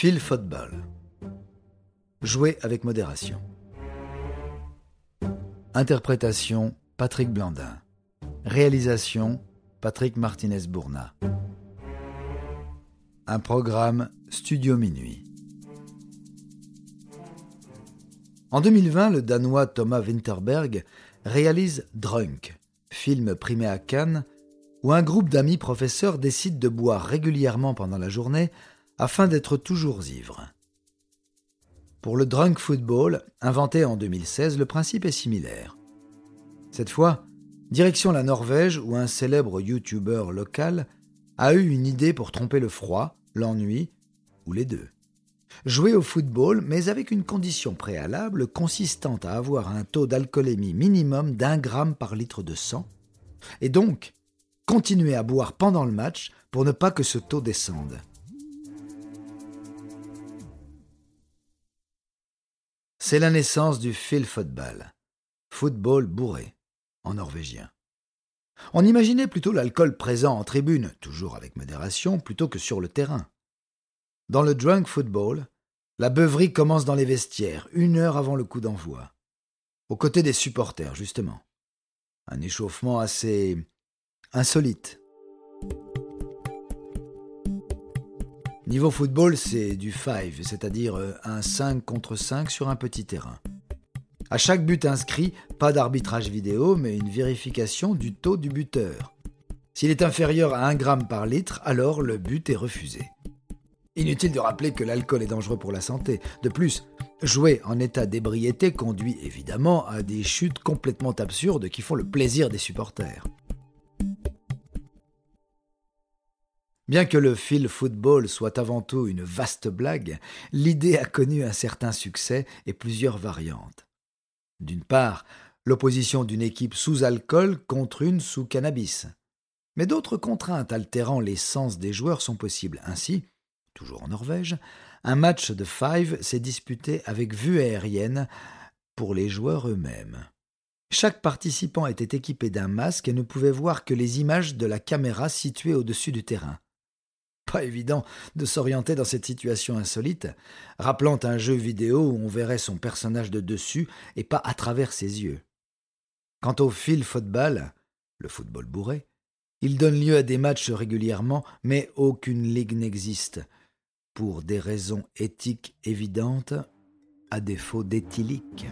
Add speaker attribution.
Speaker 1: Phil Football. Jouer avec modération. Interprétation Patrick Blandin. Réalisation Patrick Martinez-Bourna. Un programme Studio Minuit. En 2020, le Danois Thomas Winterberg réalise Drunk, film primé à Cannes, où un groupe d'amis professeurs décide de boire régulièrement pendant la journée afin d'être toujours ivre. Pour le drunk football, inventé en 2016, le principe est similaire. Cette fois, direction la Norvège où un célèbre YouTuber local a eu une idée pour tromper le froid, l'ennui ou les deux. Jouer au football, mais avec une condition préalable consistant à avoir un taux d'alcoolémie minimum d'un gramme par litre de sang, et donc continuer à boire pendant le match pour ne pas que ce taux descende. C'est la naissance du fil football, football bourré, en norvégien. On imaginait plutôt l'alcool présent en tribune, toujours avec modération, plutôt que sur le terrain. Dans le drunk football, la beuverie commence dans les vestiaires, une heure avant le coup d'envoi. Aux côtés des supporters, justement. Un échauffement assez insolite. Niveau football, c'est du five, c'est-à-dire euh, un 5 contre 5 sur un petit terrain. À chaque but inscrit, pas d'arbitrage vidéo, mais une vérification du taux du buteur. S'il est inférieur à 1 gramme par litre, alors le but est refusé. Inutile de rappeler que l'alcool est dangereux pour la santé. De plus, jouer en état d'ébriété conduit évidemment à des chutes complètement absurdes qui font le plaisir des supporters. Bien que le fil football soit avant tout une vaste blague, l'idée a connu un certain succès et plusieurs variantes. D'une part, l'opposition d'une équipe sous alcool contre une sous cannabis. Mais d'autres contraintes altérant les sens des joueurs sont possibles. Ainsi, toujours en Norvège, un match de five s'est disputé avec vue aérienne pour les joueurs eux-mêmes. Chaque participant était équipé d'un masque et ne pouvait voir que les images de la caméra située au-dessus du terrain. Pas évident de s'orienter dans cette situation insolite, rappelant un jeu vidéo où on verrait son personnage de dessus et pas à travers ses yeux. Quant au fil football, le football bourré, il donne lieu à des matchs régulièrement, mais aucune ligue n'existe, pour des raisons éthiques évidentes, à défaut d'éthylique.